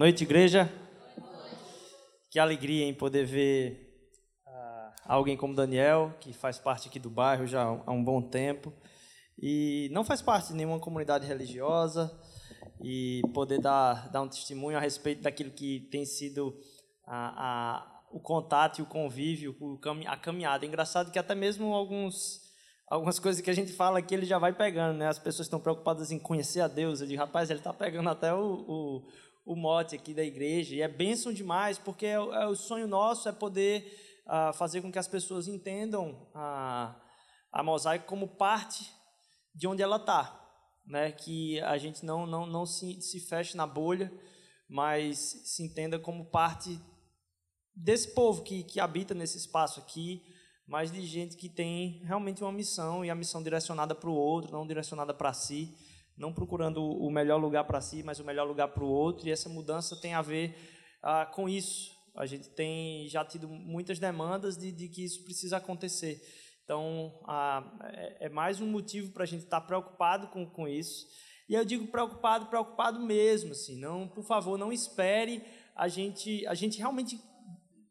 noite. Igreja. Que alegria em poder ver uh, alguém como Daniel, que faz parte aqui do bairro já há um bom tempo e não faz parte de nenhuma comunidade religiosa e poder dar, dar um testemunho a respeito daquilo que tem sido a, a, o contato e o convívio, o, a caminhada. Engraçado que até mesmo alguns algumas coisas que a gente fala aqui ele já vai pegando, né? As pessoas estão preocupadas em conhecer a Deus. Eu digo, rapaz, ele está pegando até o, o, o, mote aqui da igreja. E é bênção demais, porque é, é o sonho nosso é poder uh, fazer com que as pessoas entendam a, a mosaico como parte de onde ela está. Né? Que a gente não, não, não se, se feche na bolha, mas se entenda como parte desse povo que, que habita nesse espaço aqui, mas de gente que tem realmente uma missão e a missão direcionada para o outro, não direcionada para si, não procurando o melhor lugar para si, mas o melhor lugar para o outro. E essa mudança tem a ver ah, com isso. A gente tem já tido muitas demandas de, de que isso precisa acontecer. Então, ah, é, é, mais um motivo para a gente estar tá preocupado com, com isso. E eu digo preocupado, preocupado mesmo, assim, não, por favor, não espere. A gente, a gente realmente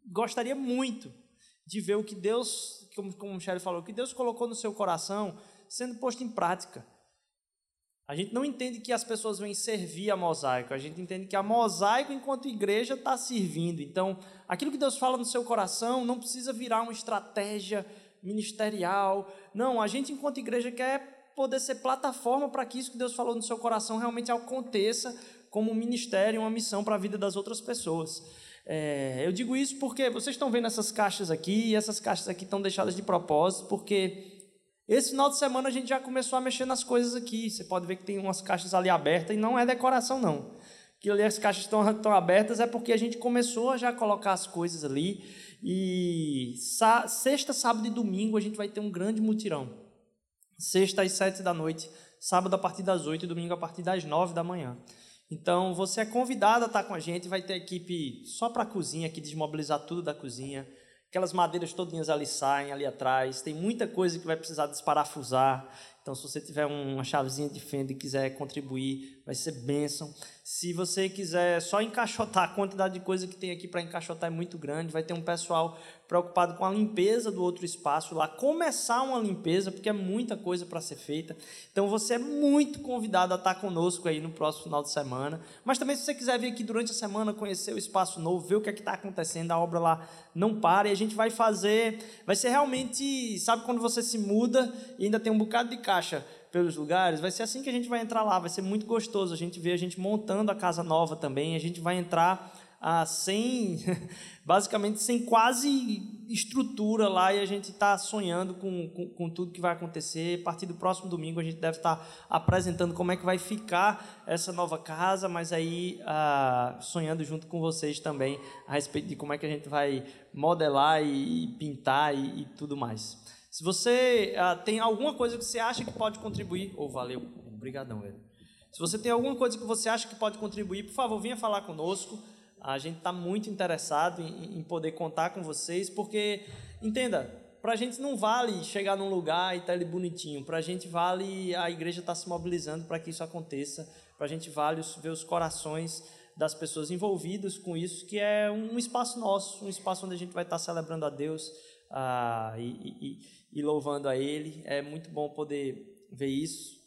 gostaria muito de ver o que Deus, como, como o Michele falou, o que Deus colocou no seu coração sendo posto em prática. A gente não entende que as pessoas vêm servir a mosaico, a gente entende que a mosaico, enquanto igreja, está servindo. Então, aquilo que Deus fala no seu coração não precisa virar uma estratégia ministerial. Não, a gente, enquanto igreja, quer poder ser plataforma para que isso que Deus falou no seu coração realmente aconteça como um ministério, uma missão para a vida das outras pessoas. É, eu digo isso porque vocês estão vendo essas caixas aqui, e essas caixas aqui estão deixadas de propósito, porque esse final de semana a gente já começou a mexer nas coisas aqui. Você pode ver que tem umas caixas ali abertas e não é decoração, não. Que ali as caixas estão, estão abertas é porque a gente começou a já colocar as coisas ali. E sexta, sábado e domingo a gente vai ter um grande mutirão. Sexta às sete da noite, sábado a partir das oito e domingo a partir das nove da manhã. Então você é convidado a estar com a gente, vai ter equipe só para a cozinha, aqui desmobilizar tudo da cozinha. Aquelas madeiras todinhas ali saem, ali atrás. Tem muita coisa que vai precisar desparafusar. Então, se você tiver uma chavezinha de fenda e quiser contribuir, vai ser bênção. Se você quiser só encaixotar, a quantidade de coisa que tem aqui para encaixotar é muito grande. Vai ter um pessoal preocupado com a limpeza do outro espaço lá, começar uma limpeza, porque é muita coisa para ser feita. Então você é muito convidado a estar conosco aí no próximo final de semana. Mas também, se você quiser vir aqui durante a semana, conhecer o espaço novo, ver o que é está acontecendo, a obra lá não para e a gente vai fazer. Vai ser realmente, sabe quando você se muda e ainda tem um bocado de caixa pelos lugares, vai ser assim que a gente vai entrar lá, vai ser muito gostoso. A gente vê a gente montando a casa nova também, a gente vai entrar ah, sem, basicamente sem quase estrutura lá e a gente está sonhando com, com, com, tudo que vai acontecer. A partir do próximo domingo a gente deve estar tá apresentando como é que vai ficar essa nova casa, mas aí ah, sonhando junto com vocês também a respeito de como é que a gente vai modelar e, e pintar e, e tudo mais. Se você uh, tem alguma coisa que você acha que pode contribuir, ou oh, valeu, obrigadão, velho. Se você tem alguma coisa que você acha que pode contribuir, por favor, venha falar conosco. A gente está muito interessado em, em, poder contar com vocês, porque, entenda, para a gente não vale chegar num lugar e estar tá ali bonitinho. Para a gente vale a igreja estar tá se mobilizando para que isso aconteça. Para a gente vale ver os corações das pessoas envolvidas com isso, que é um espaço nosso, um espaço onde a gente vai estar tá celebrando a Deus ah, e, e e louvando a Ele. É muito bom poder ver isso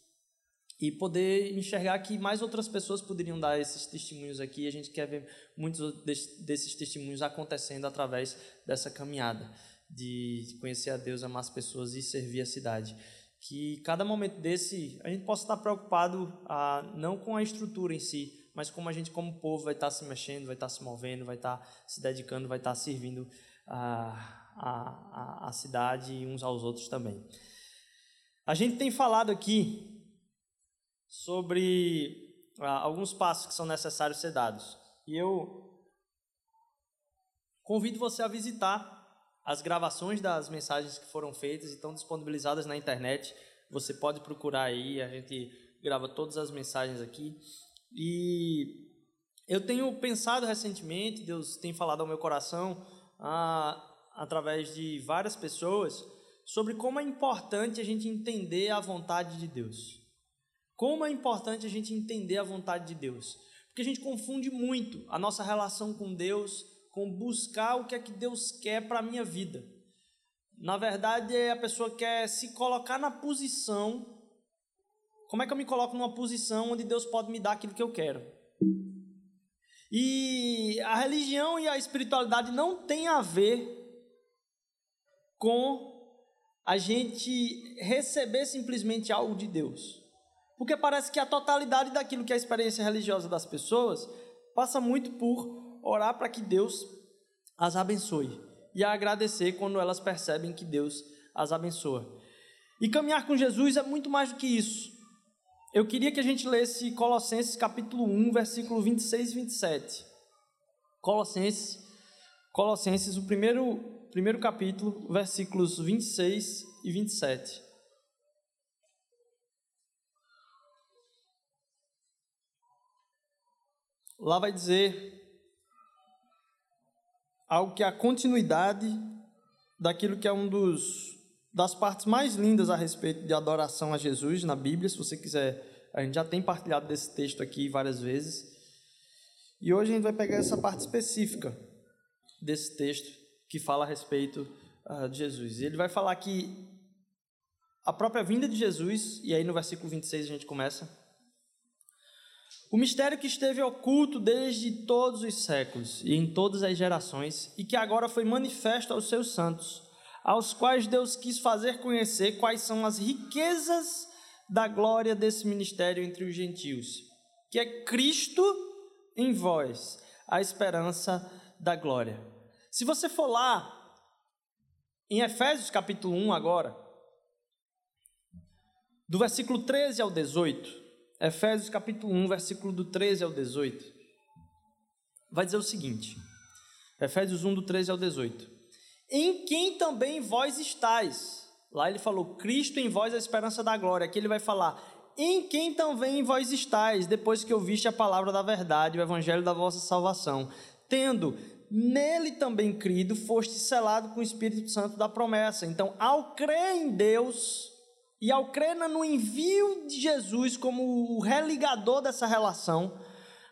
e poder enxergar que mais outras pessoas poderiam dar esses testemunhos aqui. A gente quer ver muitos desses testemunhos acontecendo através dessa caminhada de conhecer a Deus, amar as pessoas e servir a cidade. Que cada momento desse a gente possa estar preocupado ah, não com a estrutura em si, mas como a gente, como povo, vai estar se mexendo, vai estar se movendo, vai estar se dedicando, vai estar servindo a a, a, a cidade e uns aos outros também. A gente tem falado aqui sobre ah, alguns passos que são necessários ser dados. E eu convido você a visitar as gravações das mensagens que foram feitas e estão disponibilizadas na internet. Você pode procurar aí, a gente grava todas as mensagens aqui. E eu tenho pensado recentemente, Deus tem falado ao meu coração, ah, através de várias pessoas sobre como é importante a gente entender a vontade de Deus. Como é importante a gente entender a vontade de Deus. Porque a gente confunde muito a nossa relação com Deus com buscar o que é que Deus quer para a minha vida. Na verdade, a pessoa quer se colocar na posição. Como é que eu me coloco numa posição onde Deus pode me dar aquilo que eu quero? E a religião e a espiritualidade não tem a ver com a gente receber simplesmente algo de Deus. Porque parece que a totalidade daquilo que é a experiência religiosa das pessoas passa muito por orar para que Deus as abençoe e a agradecer quando elas percebem que Deus as abençoa. E caminhar com Jesus é muito mais do que isso. Eu queria que a gente lesse Colossenses capítulo 1, versículo 26 e 27. Colossenses, Colossenses, o primeiro primeiro capítulo, versículos 26 e 27. Lá vai dizer algo que é a continuidade daquilo que é um dos das partes mais lindas a respeito de adoração a Jesus na Bíblia, se você quiser, a gente já tem partilhado desse texto aqui várias vezes. E hoje a gente vai pegar essa parte específica desse texto que fala a respeito uh, de Jesus. E ele vai falar que a própria vinda de Jesus, e aí no versículo 26 a gente começa. O mistério que esteve oculto desde todos os séculos e em todas as gerações, e que agora foi manifesto aos seus santos, aos quais Deus quis fazer conhecer quais são as riquezas da glória desse ministério entre os gentios, que é Cristo em vós, a esperança da glória. Se você for lá em Efésios capítulo 1 agora, do versículo 13 ao 18, Efésios capítulo 1, versículo do 13 ao 18, vai dizer o seguinte: Efésios 1, do 13 ao 18. Em quem também vós estáis. Lá ele falou, Cristo em vós a esperança da glória. Aqui ele vai falar, em quem também vós estáis, depois que ouviste a palavra da verdade, o evangelho da vossa salvação, tendo nele também crido, foste selado com o Espírito Santo da promessa. Então, ao crer em Deus e ao crer no envio de Jesus como o religador dessa relação,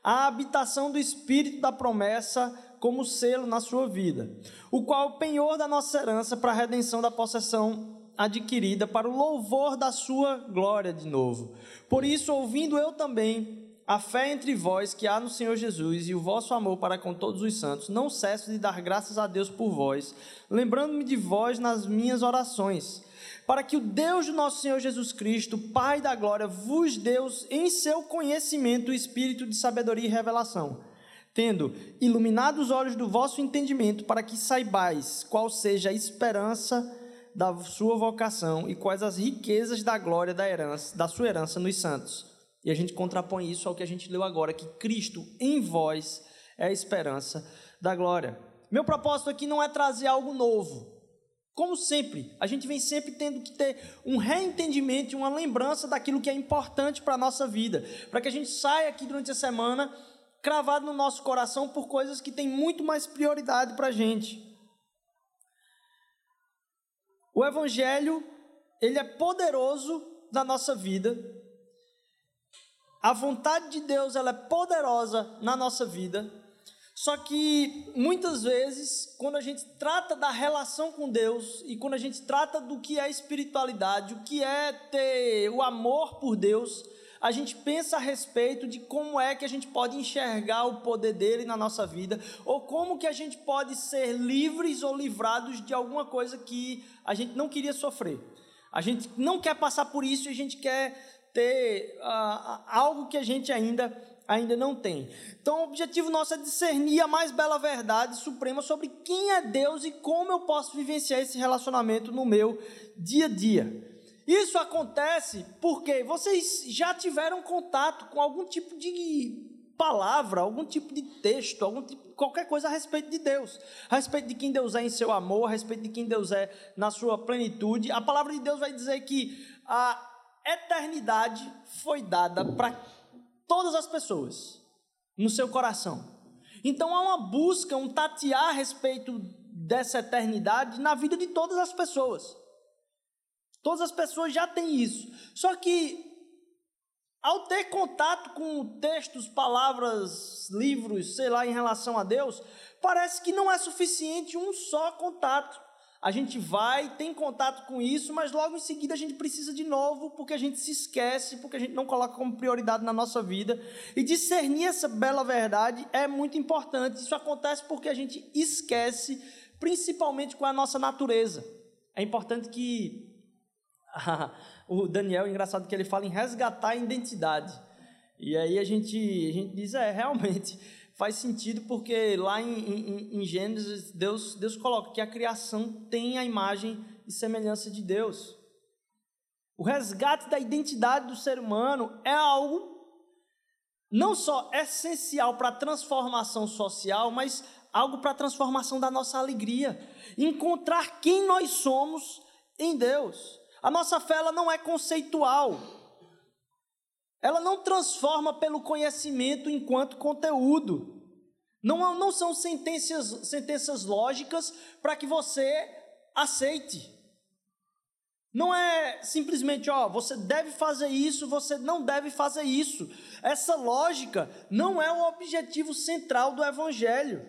a habitação do Espírito da promessa como selo na sua vida, o qual é o penhor da nossa herança para a redenção da possessão adquirida para o louvor da sua glória de novo. Por isso, ouvindo eu também a fé entre vós que há no Senhor Jesus e o vosso amor para com todos os santos, não cesso de dar graças a Deus por vós, lembrando-me de vós nas minhas orações, para que o Deus do nosso Senhor Jesus Cristo, Pai da glória, vos dê em seu conhecimento o espírito de sabedoria e revelação, tendo iluminado os olhos do vosso entendimento, para que saibais qual seja a esperança da sua vocação e quais as riquezas da glória da herança, da sua herança nos santos e a gente contrapõe isso ao que a gente leu agora, que Cristo em vós é a esperança da glória. Meu propósito aqui não é trazer algo novo. Como sempre, a gente vem sempre tendo que ter um reentendimento e uma lembrança daquilo que é importante para a nossa vida, para que a gente saia aqui durante a semana cravado no nosso coração por coisas que têm muito mais prioridade para a gente. O Evangelho, ele é poderoso na nossa vida, a vontade de Deus ela é poderosa na nossa vida. Só que muitas vezes, quando a gente trata da relação com Deus e quando a gente trata do que é espiritualidade, o que é ter o amor por Deus, a gente pensa a respeito de como é que a gente pode enxergar o poder dele na nossa vida, ou como que a gente pode ser livres ou livrados de alguma coisa que a gente não queria sofrer. A gente não quer passar por isso e a gente quer ter uh, algo que a gente ainda, ainda não tem. Então, o objetivo nosso é discernir a mais bela verdade suprema sobre quem é Deus e como eu posso vivenciar esse relacionamento no meu dia a dia. Isso acontece porque vocês já tiveram contato com algum tipo de palavra, algum tipo de texto, algum tipo, qualquer coisa a respeito de Deus, a respeito de quem Deus é em seu amor, a respeito de quem Deus é na sua plenitude. A palavra de Deus vai dizer que a eternidade foi dada para todas as pessoas, no seu coração. Então há uma busca, um tatear a respeito dessa eternidade na vida de todas as pessoas. Todas as pessoas já têm isso. Só que ao ter contato com textos, palavras, livros, sei lá, em relação a Deus, parece que não é suficiente um só contato. A gente vai, tem contato com isso, mas logo em seguida a gente precisa de novo, porque a gente se esquece, porque a gente não coloca como prioridade na nossa vida. E discernir essa bela verdade é muito importante. Isso acontece porque a gente esquece, principalmente com a nossa natureza. É importante que o Daniel, engraçado que ele fala em resgatar a identidade. E aí a gente, a gente diz, é, realmente faz sentido porque lá em, em, em, Gênesis Deus, Deus coloca que a criação tem a imagem e semelhança de Deus. O resgate da identidade do ser humano é algo não só essencial para a transformação social, mas algo para a transformação da nossa alegria. Encontrar quem nós somos em Deus. A nossa fé ela não é conceitual. Ela não transforma pelo conhecimento enquanto conteúdo. Não, não são sentenças, sentenças lógicas para que você aceite. Não é simplesmente, ó, você deve fazer isso, você não deve fazer isso. Essa lógica não é o objetivo central do Evangelho.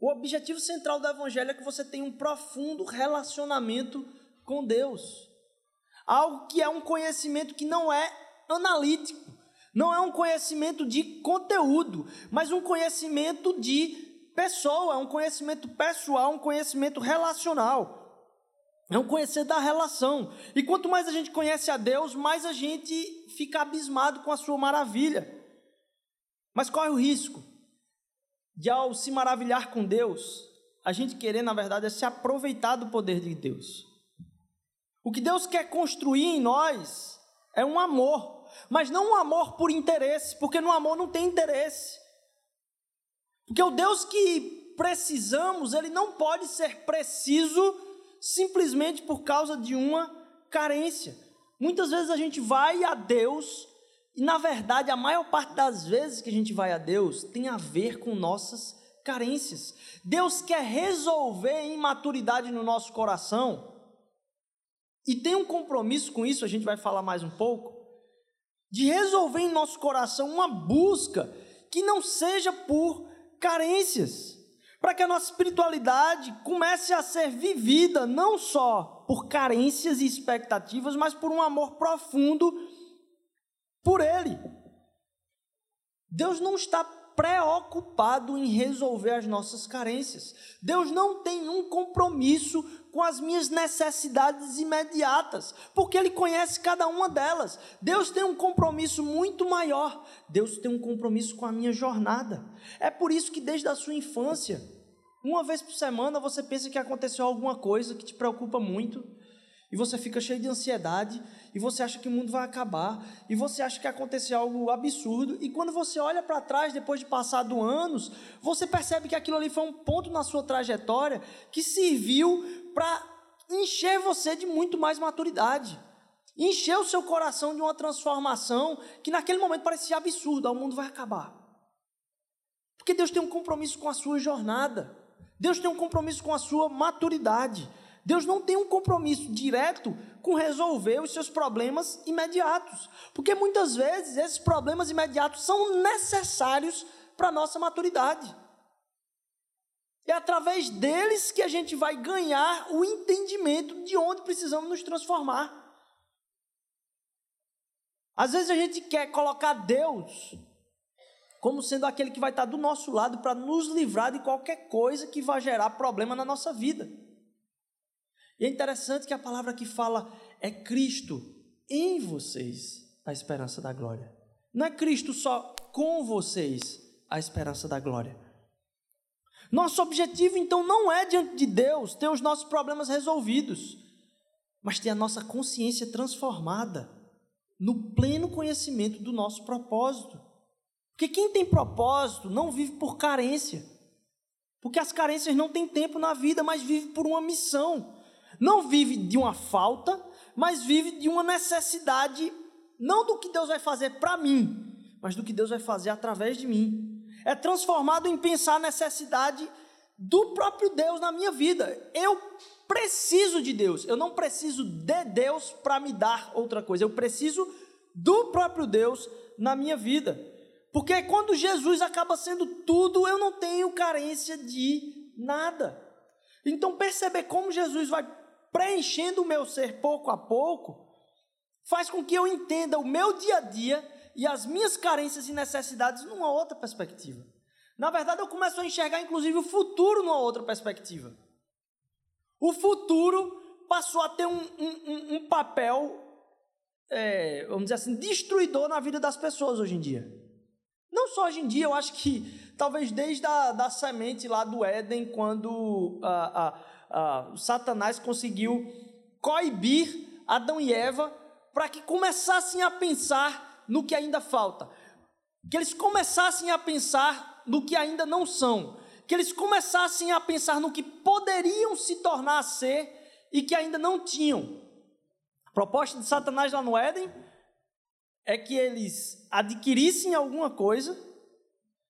O objetivo central do Evangelho é que você tenha um profundo relacionamento com Deus. Algo que é um conhecimento que não é analítico, não é um conhecimento de conteúdo, mas um conhecimento de pessoa, é um conhecimento pessoal, um conhecimento relacional. É um conhecer da relação. E quanto mais a gente conhece a Deus, mais a gente fica abismado com a sua maravilha. Mas corre o risco de, ao se maravilhar com Deus, a gente querer, na verdade, é se aproveitar do poder de Deus. O que Deus quer construir em nós é um amor, mas não um amor por interesse, porque no amor não tem interesse. Porque o Deus que precisamos, ele não pode ser preciso simplesmente por causa de uma carência. Muitas vezes a gente vai a Deus e, na verdade, a maior parte das vezes que a gente vai a Deus tem a ver com nossas carências. Deus quer resolver a imaturidade no nosso coração e tem um compromisso com isso, a gente vai falar mais um pouco, de resolver em nosso coração uma busca que não seja por carências, para que a nossa espiritualidade comece a ser vivida não só por carências e expectativas, mas por um amor profundo por Ele. Deus não está preocupado em resolver as nossas carências. Deus não tem um compromisso com as minhas necessidades imediatas, porque Ele conhece cada uma delas. Deus tem um compromisso muito maior. Deus tem um compromisso com a minha jornada. É por isso que desde a sua infância, uma vez por semana, você pensa que aconteceu alguma coisa que te preocupa muito, e você fica cheio de ansiedade, e você acha que o mundo vai acabar, e você acha que aconteceu algo absurdo, e quando você olha para trás, depois de passado anos, você percebe que aquilo ali foi um ponto na sua trajetória que serviu para encher você de muito mais maturidade. Encher o seu coração de uma transformação que naquele momento parecia absurda, o mundo vai acabar. Porque Deus tem um compromisso com a sua jornada. Deus tem um compromisso com a sua maturidade. Deus não tem um compromisso direto com resolver os seus problemas imediatos. Porque muitas vezes esses problemas imediatos são necessários para a nossa maturidade. É através deles que a gente vai ganhar o entendimento de onde precisamos nos transformar. Às vezes a gente quer colocar Deus como sendo aquele que vai estar do nosso lado para nos livrar de qualquer coisa que vai gerar problema na nossa vida. E é interessante que a palavra que fala é Cristo em vocês, a esperança da glória. Não é Cristo só com vocês, a esperança da glória. Nosso objetivo então não é diante de Deus ter os nossos problemas resolvidos, mas ter a nossa consciência transformada no pleno conhecimento do nosso propósito. Porque quem tem propósito não vive por carência. Porque as carências não têm tempo na vida, mas vive por uma missão. Não vive de uma falta, mas vive de uma necessidade, não do que Deus vai fazer para mim, mas do que Deus vai fazer através de mim é transformado em pensar a necessidade do próprio Deus na minha vida. Eu preciso de Deus, eu não preciso de Deus para me dar outra coisa, eu preciso do próprio Deus na minha vida. Porque quando Jesus acaba sendo tudo, eu não tenho carência de nada. Então, perceber como Jesus vai preenchendo o meu ser pouco a pouco, faz com que eu entenda o meu dia a dia e as minhas carências e necessidades numa outra perspectiva. Na verdade, eu começo a enxergar, inclusive, o futuro numa outra perspectiva. O futuro passou a ter um, um, um papel, é, vamos dizer assim, destruidor na vida das pessoas hoje em dia. Não só hoje em dia, eu acho que talvez desde a da semente lá do Éden, quando a, a, a, Satanás conseguiu coibir Adão e Eva para que começassem a pensar no que ainda falta, que eles começassem a pensar no que ainda não são, que eles começassem a pensar no que poderiam se tornar a ser e que ainda não tinham. A proposta de Satanás lá no Éden é que eles adquirissem alguma coisa,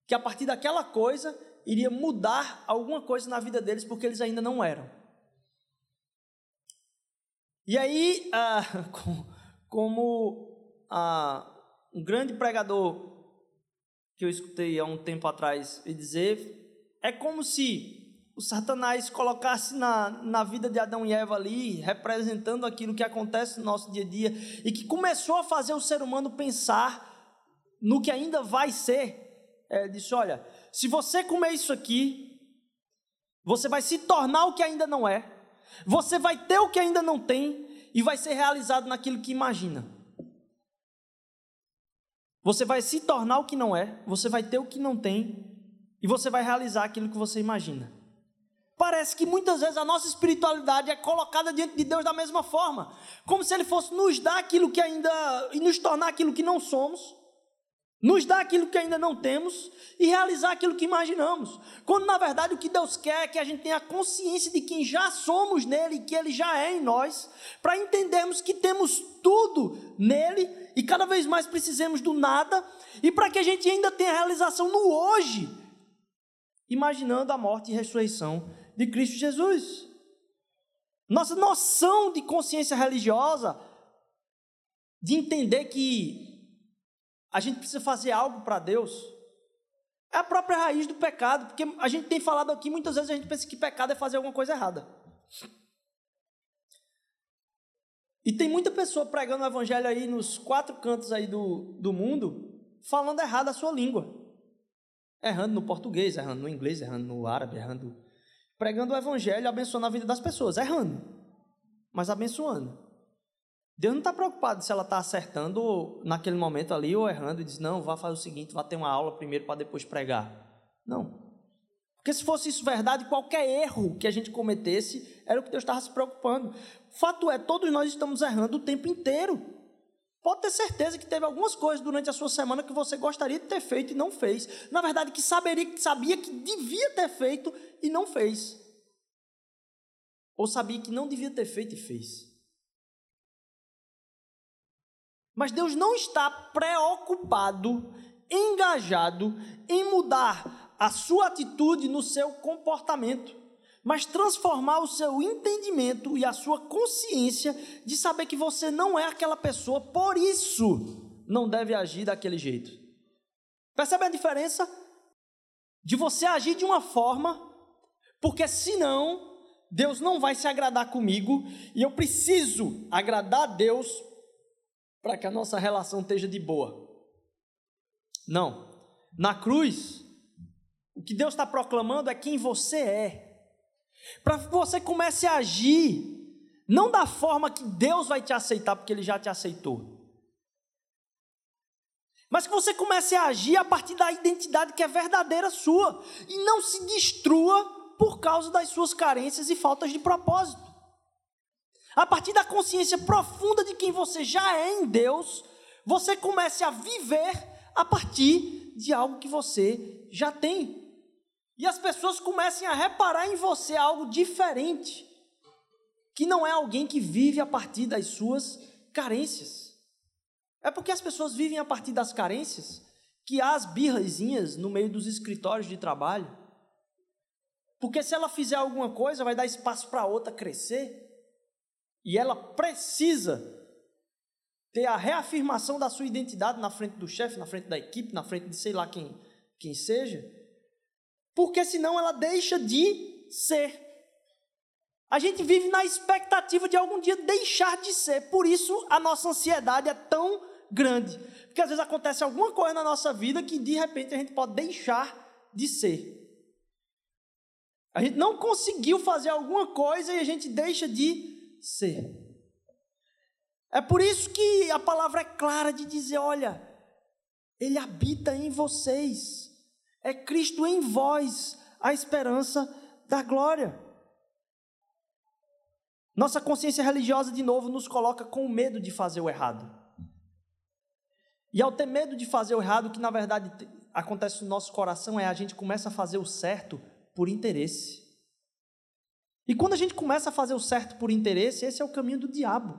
que a partir daquela coisa iria mudar alguma coisa na vida deles, porque eles ainda não eram. E aí, ah, como ah, um grande pregador que eu escutei há um tempo atrás dizer, é como se o Satanás colocasse na, na vida de Adão e Eva ali, representando aquilo que acontece no nosso dia a dia, e que começou a fazer o ser humano pensar no que ainda vai ser. É, disse: olha, se você comer isso aqui, você vai se tornar o que ainda não é, você vai ter o que ainda não tem, e vai ser realizado naquilo que imagina. Você vai se tornar o que não é, você vai ter o que não tem, e você vai realizar aquilo que você imagina. Parece que muitas vezes a nossa espiritualidade é colocada diante de Deus da mesma forma, como se Ele fosse nos dar aquilo que ainda e nos tornar aquilo que não somos, nos dar aquilo que ainda não temos e realizar aquilo que imaginamos. Quando na verdade o que Deus quer é que a gente tenha consciência de quem já somos nele, que Ele já é em nós, para entendermos que temos tudo nele e cada vez mais precisamos do nada, e para que a gente ainda tenha realização no hoje, imaginando a morte e ressurreição de Cristo Jesus. Nossa noção de consciência religiosa, de entender que a gente precisa fazer algo para Deus, é a própria raiz do pecado, porque a gente tem falado aqui, muitas vezes a gente pensa que pecado é fazer alguma coisa errada. E tem muita pessoa pregando o evangelho aí nos quatro cantos aí do, do mundo, falando errado a sua língua. Errando no português, errando no inglês, errando no árabe, errando pregando o evangelho, abençoando a vida das pessoas, errando, mas abençoando. Deus não está preocupado se ela está acertando naquele momento ali ou errando e diz: não, vá fazer o seguinte, vá ter uma aula primeiro para depois pregar. Não. Porque se fosse isso verdade, qualquer erro que a gente cometesse era o que Deus estava se preocupando. Fato é, todos nós estamos errando o tempo inteiro. Pode ter certeza que teve algumas coisas durante a sua semana que você gostaria de ter feito e não fez. Na verdade, que saberia, que sabia que devia ter feito e não fez. Ou sabia que não devia ter feito e fez. Mas Deus não está preocupado, engajado em mudar a sua atitude no seu comportamento, mas transformar o seu entendimento e a sua consciência de saber que você não é aquela pessoa, por isso não deve agir daquele jeito. Percebe a diferença? De você agir de uma forma porque senão Deus não vai se agradar comigo e eu preciso agradar a Deus para que a nossa relação esteja de boa. Não. Na cruz, o que Deus está proclamando é quem você é. Para que você comece a agir, não da forma que Deus vai te aceitar, porque Ele já te aceitou. Mas que você comece a agir a partir da identidade que é verdadeira sua. E não se destrua por causa das suas carências e faltas de propósito. A partir da consciência profunda de quem você já é em Deus, você comece a viver a partir de algo que você já tem. E as pessoas comecem a reparar em você algo diferente, que não é alguém que vive a partir das suas carências. É porque as pessoas vivem a partir das carências que há as birrazinhas no meio dos escritórios de trabalho porque se ela fizer alguma coisa, vai dar espaço para outra crescer. E ela precisa ter a reafirmação da sua identidade na frente do chefe, na frente da equipe, na frente de sei lá quem, quem seja, porque senão ela deixa de ser. A gente vive na expectativa de algum dia deixar de ser, por isso a nossa ansiedade é tão grande. Porque às vezes acontece alguma coisa na nossa vida que de repente a gente pode deixar de ser. A gente não conseguiu fazer alguma coisa e a gente deixa de ser. É por isso que a palavra é clara de dizer: olha, Ele habita em vocês, é Cristo em vós, a esperança da glória. Nossa consciência religiosa, de novo, nos coloca com medo de fazer o errado. E ao ter medo de fazer o errado, o que na verdade acontece no nosso coração é a gente começa a fazer o certo por interesse. E quando a gente começa a fazer o certo por interesse, esse é o caminho do diabo.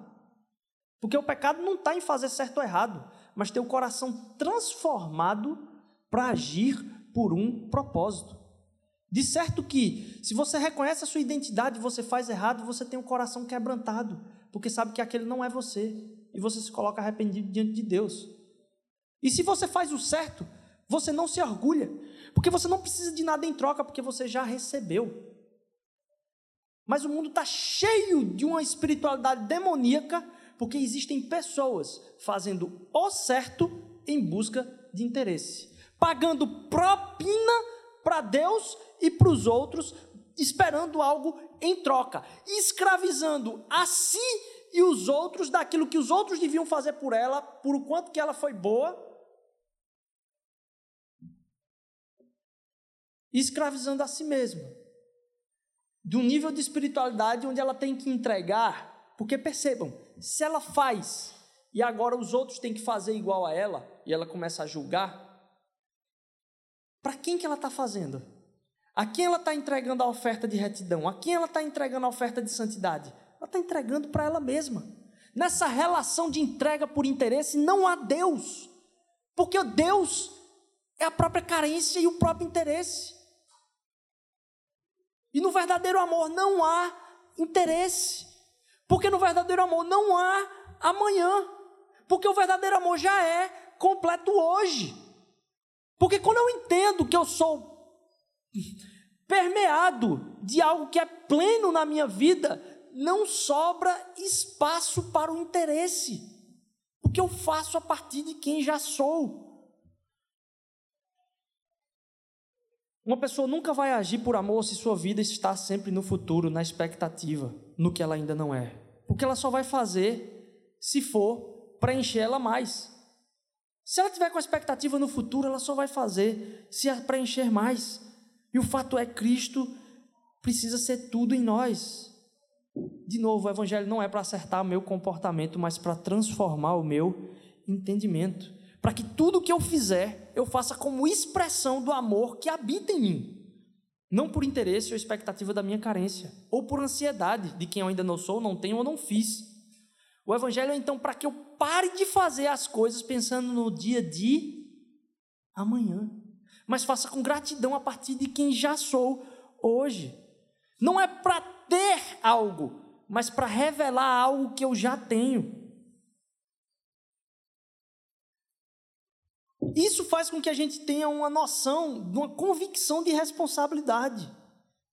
Porque o pecado não está em fazer certo ou errado, mas ter o coração transformado para agir por um propósito. De certo que, se você reconhece a sua identidade e você faz errado, você tem o coração quebrantado, porque sabe que aquele não é você, e você se coloca arrependido diante de Deus. E se você faz o certo, você não se orgulha, porque você não precisa de nada em troca, porque você já recebeu. Mas o mundo está cheio de uma espiritualidade demoníaca porque existem pessoas fazendo o certo em busca de interesse, pagando propina para Deus e para os outros, esperando algo em troca, escravizando a si e os outros daquilo que os outros deviam fazer por ela, por o quanto que ela foi boa, escravizando a si mesma. De um nível de espiritualidade onde ela tem que entregar, porque percebam, se ela faz e agora os outros têm que fazer igual a ela, e ela começa a julgar, para quem que ela está fazendo? A quem ela está entregando a oferta de retidão? A quem ela está entregando a oferta de santidade? Ela está entregando para ela mesma. Nessa relação de entrega por interesse, não há Deus, porque Deus é a própria carência e o próprio interesse. E no verdadeiro amor não há interesse. Porque no verdadeiro amor não há amanhã. Porque o verdadeiro amor já é completo hoje. Porque quando eu entendo que eu sou permeado de algo que é pleno na minha vida, não sobra espaço para o interesse. Porque eu faço a partir de quem já sou. Uma pessoa nunca vai agir por amor se sua vida está sempre no futuro, na expectativa, no que ela ainda não é. Porque ela só vai fazer se for preencher ela mais. Se ela tiver com expectativa no futuro, ela só vai fazer se preencher mais. E o fato é Cristo precisa ser tudo em nós. De novo, o evangelho não é para acertar o meu comportamento, mas para transformar o meu entendimento para que tudo que eu fizer eu faça como expressão do amor que habita em mim, não por interesse ou expectativa da minha carência, ou por ansiedade de quem eu ainda não sou, não tenho ou não fiz. O Evangelho é então para que eu pare de fazer as coisas pensando no dia de amanhã, mas faça com gratidão a partir de quem já sou hoje. Não é para ter algo, mas para revelar algo que eu já tenho. Isso faz com que a gente tenha uma noção, uma convicção de responsabilidade.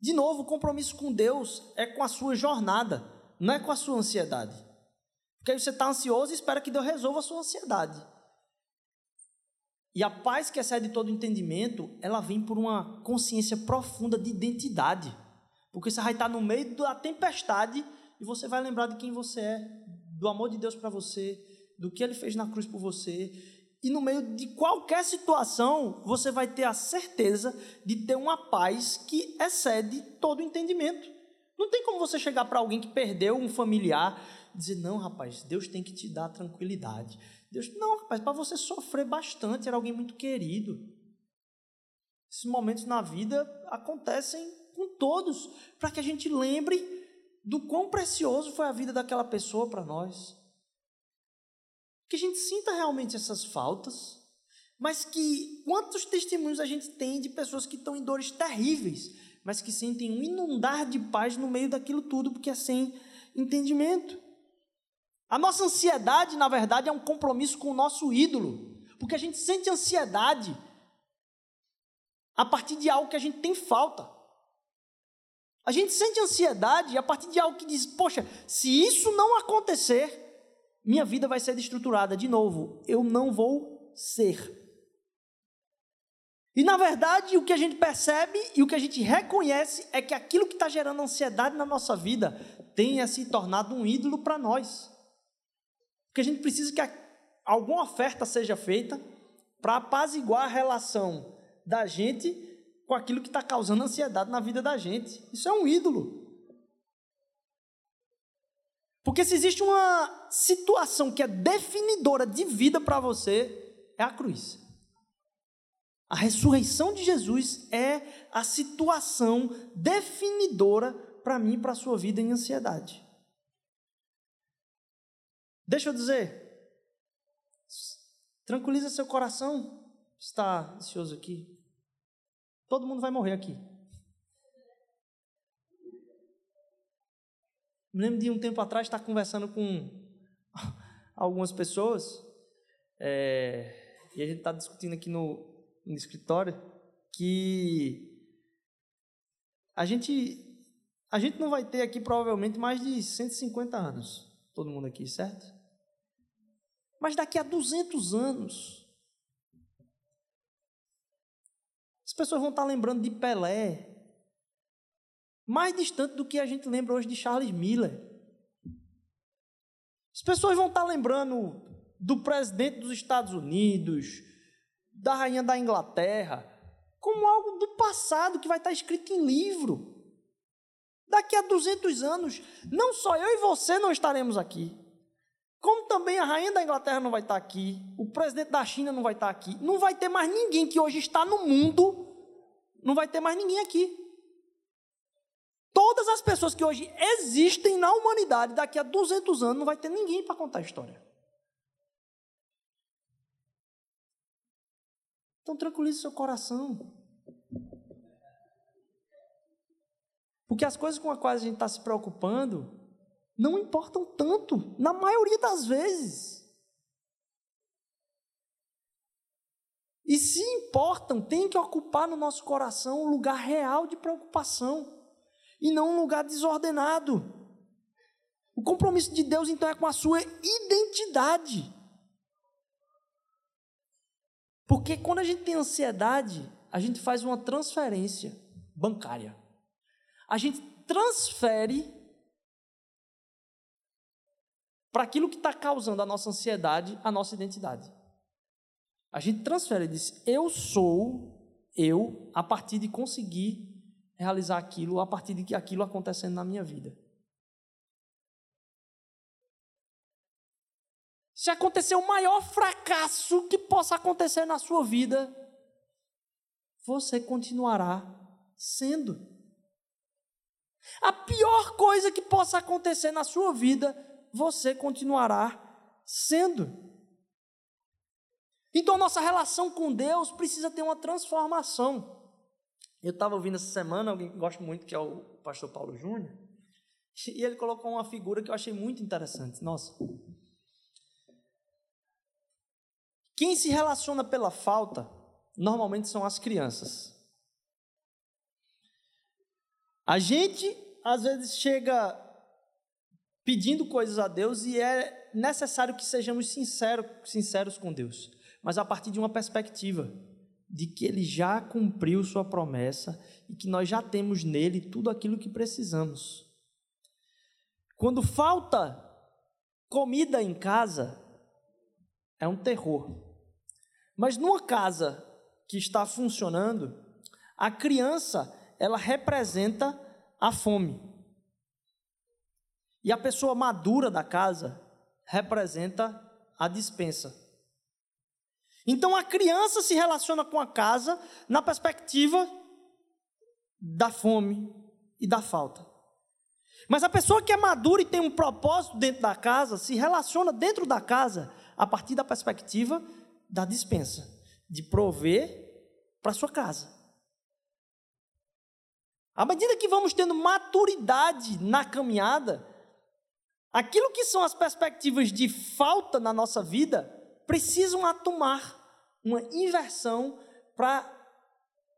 De novo, o compromisso com Deus é com a sua jornada, não é com a sua ansiedade. Porque aí você está ansioso e espera que Deus resolva a sua ansiedade. E a paz que excede todo entendimento, ela vem por uma consciência profunda de identidade. Porque você vai estar no meio da tempestade e você vai lembrar de quem você é, do amor de Deus para você, do que ele fez na cruz por você, e no meio de qualquer situação, você vai ter a certeza de ter uma paz que excede todo o entendimento. Não tem como você chegar para alguém que perdeu um familiar e dizer: Não, rapaz, Deus tem que te dar tranquilidade. Deus, não, rapaz, para você sofrer bastante, era alguém muito querido. Esses momentos na vida acontecem com todos, para que a gente lembre do quão precioso foi a vida daquela pessoa para nós que a gente sinta realmente essas faltas, mas que quantos testemunhos a gente tem de pessoas que estão em dores terríveis, mas que sentem um inundar de paz no meio daquilo tudo, porque é sem entendimento. A nossa ansiedade, na verdade, é um compromisso com o nosso ídolo, porque a gente sente ansiedade a partir de algo que a gente tem falta. A gente sente ansiedade a partir de algo que diz: poxa, se isso não acontecer, minha vida vai ser destruturada. De novo, eu não vou ser. E na verdade, o que a gente percebe e o que a gente reconhece é que aquilo que está gerando ansiedade na nossa vida tenha se tornado um ídolo para nós. Porque a gente precisa que alguma oferta seja feita para apaziguar a relação da gente com aquilo que está causando ansiedade na vida da gente. Isso é um ídolo. Porque se existe uma situação que é definidora de vida para você, é a cruz. A ressurreição de Jesus é a situação definidora para mim e para a sua vida em ansiedade. Deixa eu dizer, tranquiliza seu coração, está ansioso aqui. Todo mundo vai morrer aqui. Me lembro de um tempo atrás estar conversando com algumas pessoas, é, e a gente está discutindo aqui no, no escritório que a gente a gente não vai ter aqui provavelmente mais de 150 anos, todo mundo aqui, certo? Mas daqui a 200 anos, as pessoas vão estar lembrando de Pelé, mais distante do que a gente lembra hoje de Charles Miller. As pessoas vão estar lembrando do presidente dos Estados Unidos, da rainha da Inglaterra, como algo do passado que vai estar escrito em livro. Daqui a 200 anos, não só eu e você não estaremos aqui, como também a rainha da Inglaterra não vai estar aqui, o presidente da China não vai estar aqui, não vai ter mais ninguém que hoje está no mundo, não vai ter mais ninguém aqui. Todas as pessoas que hoje existem na humanidade, daqui a 200 anos, não vai ter ninguém para contar a história. Então tranquilize seu coração. Porque as coisas com as quais a gente está se preocupando não importam tanto, na maioria das vezes. E se importam, tem que ocupar no nosso coração um lugar real de preocupação e não um lugar desordenado. O compromisso de Deus, então, é com a sua identidade. Porque quando a gente tem ansiedade, a gente faz uma transferência bancária. A gente transfere para aquilo que está causando a nossa ansiedade a nossa identidade. A gente transfere e diz: Eu sou eu a partir de conseguir realizar aquilo, a partir de aquilo acontecendo na minha vida. Se acontecer o maior fracasso que possa acontecer na sua vida, você continuará sendo. A pior coisa que possa acontecer na sua vida, você continuará sendo. Então, nossa relação com Deus precisa ter uma transformação. Eu estava ouvindo essa semana alguém que gosto muito, que é o pastor Paulo Júnior, e ele colocou uma figura que eu achei muito interessante. Nossa, Quem se relaciona pela falta, normalmente são as crianças. A gente, às vezes, chega pedindo coisas a Deus e é necessário que sejamos sinceros, sinceros com Deus, mas a partir de uma perspectiva de que Ele já cumpriu Sua promessa e que nós já temos nele tudo aquilo que precisamos. Quando falta comida em casa, é um terror. Mas numa casa que está funcionando, a criança, ela representa a fome. E a pessoa madura da casa representa a dispensa. Então a criança se relaciona com a casa na perspectiva da fome e da falta. Mas a pessoa que é madura e tem um propósito dentro da casa se relaciona dentro da casa a partir da perspectiva da dispensa, de prover para sua casa. À medida que vamos tendo maturidade na caminhada, aquilo que são as perspectivas de falta na nossa vida precisam atomar uma inversão para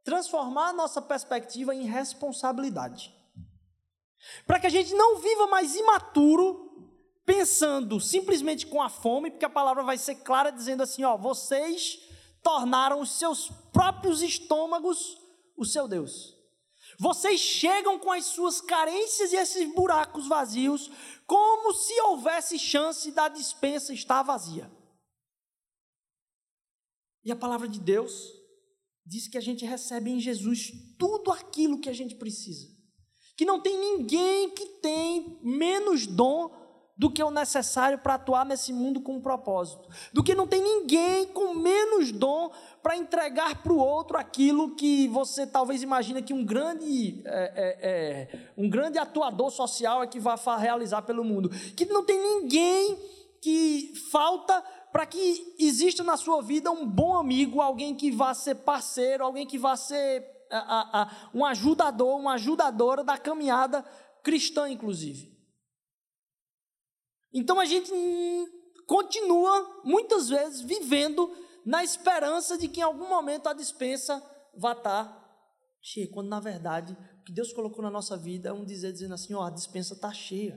transformar a nossa perspectiva em responsabilidade. Para que a gente não viva mais imaturo, pensando simplesmente com a fome, porque a palavra vai ser clara dizendo assim: ó, vocês tornaram os seus próprios estômagos o seu Deus. Vocês chegam com as suas carências e esses buracos vazios, como se houvesse chance da dispensa estar vazia. E a palavra de Deus diz que a gente recebe em Jesus tudo aquilo que a gente precisa. Que não tem ninguém que tem menos dom do que o necessário para atuar nesse mundo com um propósito. Do que não tem ninguém com menos dom para entregar para o outro aquilo que você talvez imagina que um grande, é, é, é, um grande atuador social é que vai realizar pelo mundo. Que não tem ninguém que falta para que exista na sua vida um bom amigo, alguém que vá ser parceiro, alguém que vá ser um ajudador, uma ajudadora da caminhada cristã, inclusive. Então a gente continua, muitas vezes, vivendo na esperança de que em algum momento a dispensa vá estar cheia, quando na verdade o que Deus colocou na nossa vida é um dizer dizendo assim: ó, a dispensa está cheia.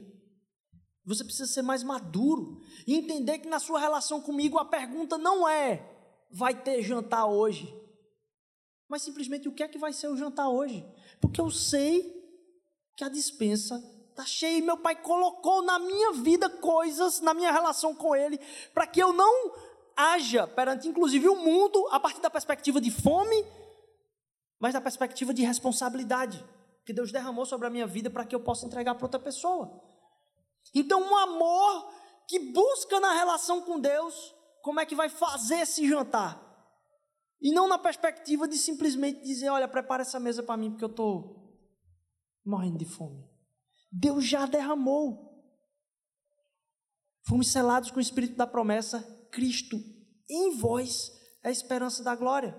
Você precisa ser mais maduro e entender que na sua relação comigo a pergunta não é vai ter jantar hoje, mas simplesmente o que é que vai ser o jantar hoje, porque eu sei que a dispensa Está cheio. Meu pai colocou na minha vida coisas, na minha relação com ele, para que eu não haja perante, inclusive, o mundo, a partir da perspectiva de fome, mas da perspectiva de responsabilidade que Deus derramou sobre a minha vida para que eu possa entregar para outra pessoa. Então, um amor que busca na relação com Deus como é que vai fazer esse jantar. E não na perspectiva de simplesmente dizer: olha, prepara essa mesa para mim porque eu estou morrendo de fome. Deus já derramou. Fomos selados com o Espírito da promessa, Cristo em vós é a esperança da glória.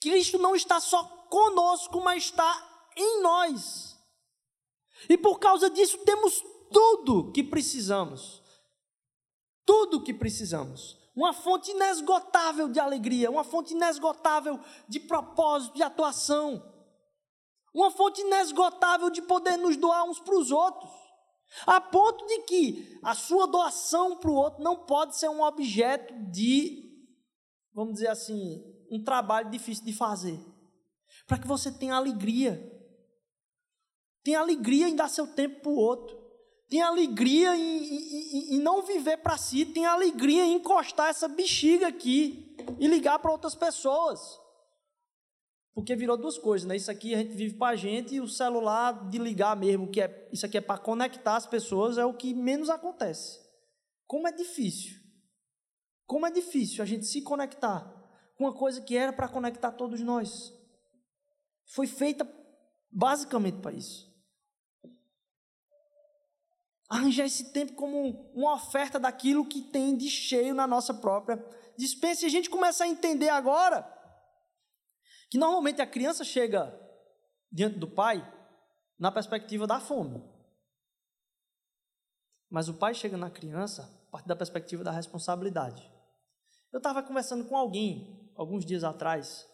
Cristo não está só conosco, mas está em nós. E por causa disso temos tudo que precisamos. Tudo que precisamos. Uma fonte inesgotável de alegria, uma fonte inesgotável de propósito, de atuação. Uma fonte inesgotável de poder nos doar uns para os outros, a ponto de que a sua doação para o outro não pode ser um objeto de, vamos dizer assim, um trabalho difícil de fazer, para que você tenha alegria, tenha alegria em dar seu tempo para o outro, tenha alegria em, em, em não viver para si, tenha alegria em encostar essa bexiga aqui e ligar para outras pessoas. Porque virou duas coisas, né? Isso aqui a gente vive para a gente e o celular de ligar mesmo, que é isso aqui é para conectar as pessoas, é o que menos acontece. Como é difícil. Como é difícil a gente se conectar com uma coisa que era para conectar todos nós. Foi feita basicamente para isso. Arranjar esse tempo como uma oferta daquilo que tem de cheio na nossa própria dispensa. E a gente começa a entender agora que normalmente a criança chega diante do pai na perspectiva da fome. Mas o pai chega na criança a partir da perspectiva da responsabilidade. Eu estava conversando com alguém alguns dias atrás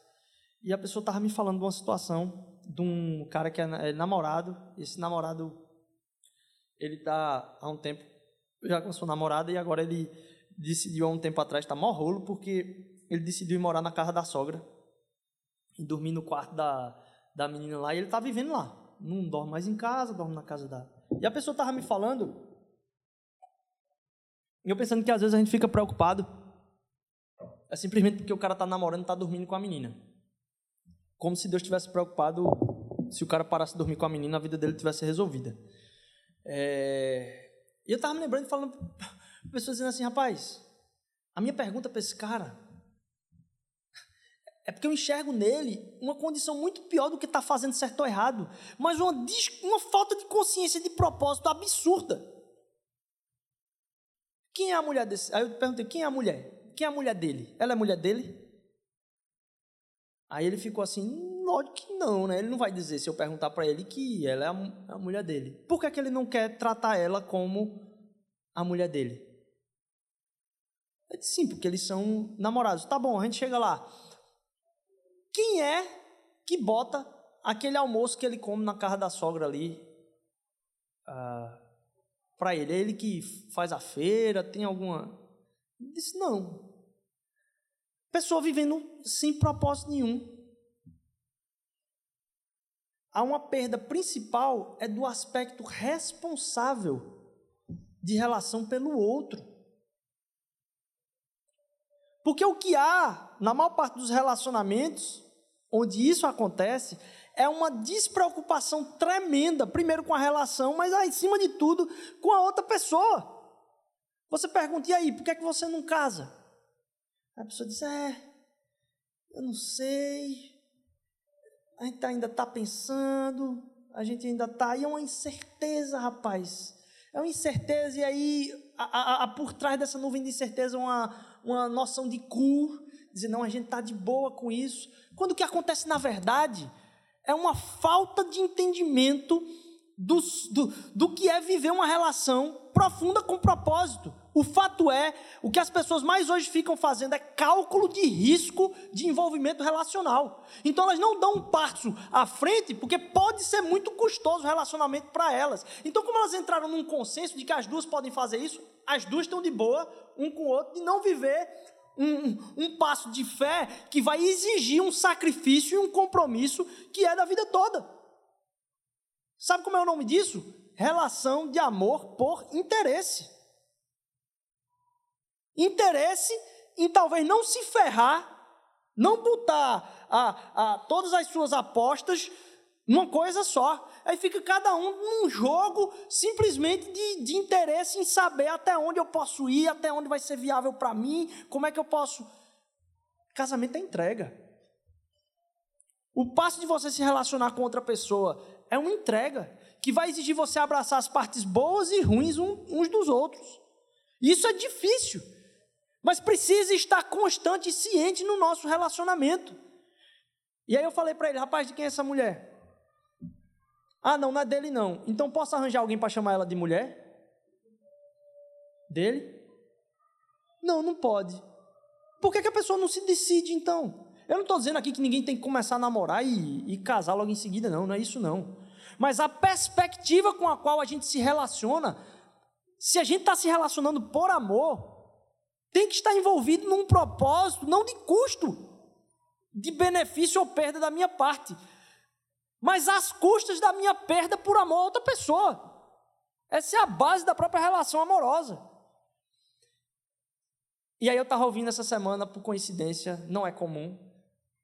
e a pessoa estava me falando de uma situação de um cara que é, é namorado. Esse namorado, ele está há um tempo, já com sua namorada e agora ele decidiu há um tempo atrás, está mó rolo, porque ele decidiu ir morar na casa da sogra e dormir no quarto da, da menina lá, e ele tá vivendo lá. Não dorme mais em casa, dorme na casa da. E a pessoa tava me falando, e eu pensando que às vezes a gente fica preocupado, é simplesmente porque o cara tá namorando e tá dormindo com a menina. Como se Deus tivesse preocupado se o cara parasse de dormir com a menina, a vida dele tivesse resolvida. É... E eu tava me lembrando, falando, pessoas dizendo assim, rapaz, a minha pergunta para esse cara é porque eu enxergo nele uma condição muito pior do que está fazendo certo ou errado, mas uma, uma falta de consciência de propósito absurda. Quem é a mulher desse? Aí eu perguntei: quem é a mulher? Quem é a mulher dele? Ela é mulher dele? Aí ele ficou assim: Lógico que não, né? Ele não vai dizer se eu perguntar para ele que ela é a, a, mulher dele. Por que, é que ele não quer tratar ela como a mulher dele? É sim, porque eles são namorados. Tá bom, a gente chega lá. Quem é que bota aquele almoço que ele come na casa da sogra ali ah, para ele? É ele que faz a feira? Tem alguma. Ele disse: não. Pessoa vivendo sem propósito nenhum. Há uma perda principal é do aspecto responsável de relação pelo outro. Porque o que há na maior parte dos relacionamentos onde isso acontece é uma despreocupação tremenda, primeiro com a relação, mas acima de tudo com a outra pessoa. Você pergunta, e aí, por que, é que você não casa? A pessoa diz, é, eu não sei, a gente ainda está pensando, a gente ainda está. E é uma incerteza, rapaz. É uma incerteza, e aí, a, a, a, por trás dessa nuvem de incerteza, uma, uma noção de cur, dizer, não, a gente está de boa com isso. Quando o que acontece, na verdade, é uma falta de entendimento do, do que é viver uma relação profunda com propósito. O fato é, o que as pessoas mais hoje ficam fazendo é cálculo de risco de envolvimento relacional. Então elas não dão um passo à frente, porque pode ser muito custoso o relacionamento para elas. Então, como elas entraram num consenso de que as duas podem fazer isso, as duas estão de boa, um com o outro, de não viver um, um passo de fé que vai exigir um sacrifício e um compromisso que é da vida toda. Sabe como é o nome disso? Relação de amor por interesse interesse em talvez não se ferrar, não botar a, a, todas as suas apostas numa coisa só. Aí fica cada um num jogo simplesmente de, de interesse em saber até onde eu posso ir, até onde vai ser viável para mim, como é que eu posso. Casamento é entrega. O passo de você se relacionar com outra pessoa é uma entrega que vai exigir você abraçar as partes boas e ruins uns dos outros. Isso é difícil. Mas precisa estar constante e ciente no nosso relacionamento. E aí eu falei para ele, rapaz, de quem é essa mulher? Ah, não, não é dele não. Então posso arranjar alguém para chamar ela de mulher? Dele? Não, não pode. Por que, que a pessoa não se decide então? Eu não estou dizendo aqui que ninguém tem que começar a namorar e, e casar logo em seguida, não, não é isso não. Mas a perspectiva com a qual a gente se relaciona, se a gente está se relacionando por amor, tem que estar envolvido num propósito, não de custo, de benefício ou perda da minha parte, mas às custas da minha perda por amor a outra pessoa. Essa é a base da própria relação amorosa. E aí eu estava ouvindo essa semana, por coincidência, não é comum.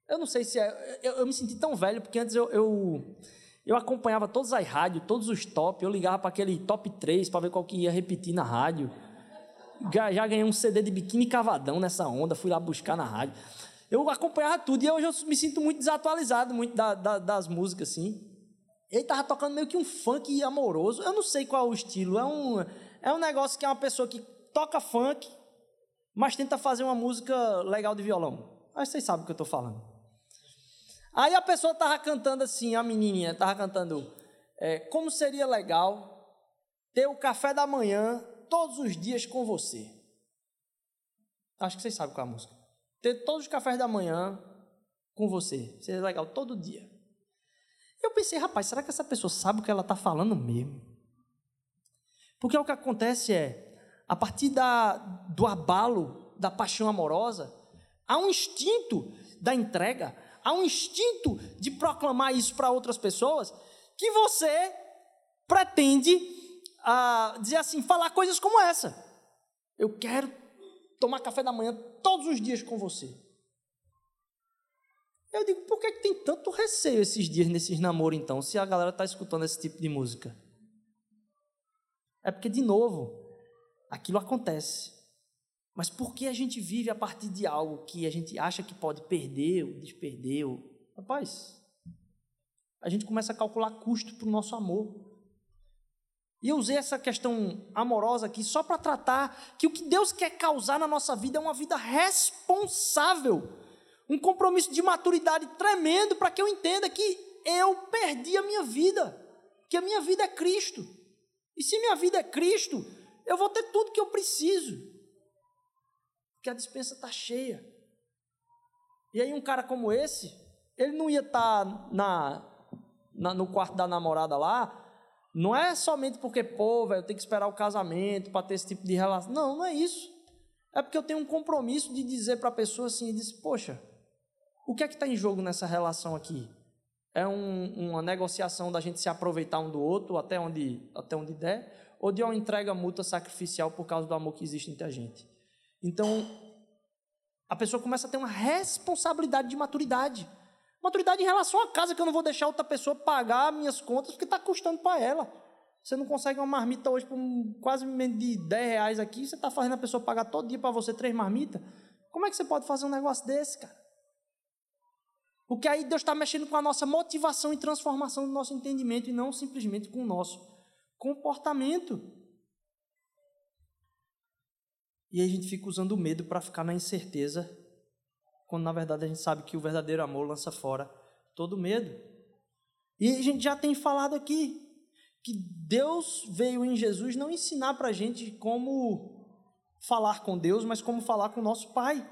Eu não sei se é. Eu, eu me senti tão velho, porque antes eu, eu, eu acompanhava todas as rádios, todos os top, eu ligava para aquele top 3 para ver qual que ia repetir na rádio. Já, ganhei um CD de biquíni cavadão nessa onda, fui lá buscar na rádio. Eu acompanhava tudo e hoje eu me sinto muito desatualizado muito da, da, das músicas, assim. Ele tava tocando meio que um funk amoroso. Eu não sei qual é o estilo. É um, é um negócio que é uma pessoa que toca funk, mas tenta fazer uma música legal de violão. Que vocês sabem o que eu estou falando. Aí a pessoa tava cantando assim, a menininha tava cantando é, como seria legal ter o café da manhã todos os dias com você. Acho que vocês sabem qual é a música. Ter todos os cafés da manhã com você. Seria legal todo dia. Eu pensei, rapaz, será que essa pessoa sabe o que ela está falando mesmo? Porque o que acontece é, a partir da, do abalo da paixão amorosa, há um instinto da entrega, há um instinto de proclamar isso para outras pessoas, que você pretende a dizer assim, falar coisas como essa. Eu quero tomar café da manhã todos os dias com você. Eu digo, por que, que tem tanto receio esses dias nesses namoros, então, se a galera está escutando esse tipo de música? É porque, de novo, aquilo acontece. Mas por que a gente vive a partir de algo que a gente acha que pode perder ou desperder? Rapaz, a gente começa a calcular custo para o nosso amor. E eu usei essa questão amorosa aqui só para tratar que o que Deus quer causar na nossa vida é uma vida responsável. um compromisso de maturidade tremendo para que eu entenda que eu perdi a minha vida, que a minha vida é Cristo. E se minha vida é Cristo, eu vou ter tudo que eu preciso, porque a dispensa está cheia. E aí, um cara como esse, ele não ia estar tá na, na, no quarto da namorada lá, não é somente porque, pô, velho, eu tenho que esperar o casamento para ter esse tipo de relação. Não, não é isso. É porque eu tenho um compromisso de dizer para a pessoa assim, diz, poxa, o que é que está em jogo nessa relação aqui? É um, uma negociação da gente se aproveitar um do outro até onde, até onde der, ou de uma entrega mútua sacrificial por causa do amor que existe entre a gente? Então, a pessoa começa a ter uma responsabilidade de maturidade. Maturidade em relação à casa, que eu não vou deixar outra pessoa pagar minhas contas porque está custando para ela. Você não consegue uma marmita hoje por quase menos de 10 reais aqui, você está fazendo a pessoa pagar todo dia para você três marmitas. Como é que você pode fazer um negócio desse, cara? Porque aí Deus está mexendo com a nossa motivação e transformação do nosso entendimento e não simplesmente com o nosso comportamento. E a gente fica usando o medo para ficar na incerteza, quando na verdade a gente sabe que o verdadeiro amor lança fora todo medo. E a gente já tem falado aqui que Deus veio em Jesus não ensinar para a gente como falar com Deus, mas como falar com o nosso Pai.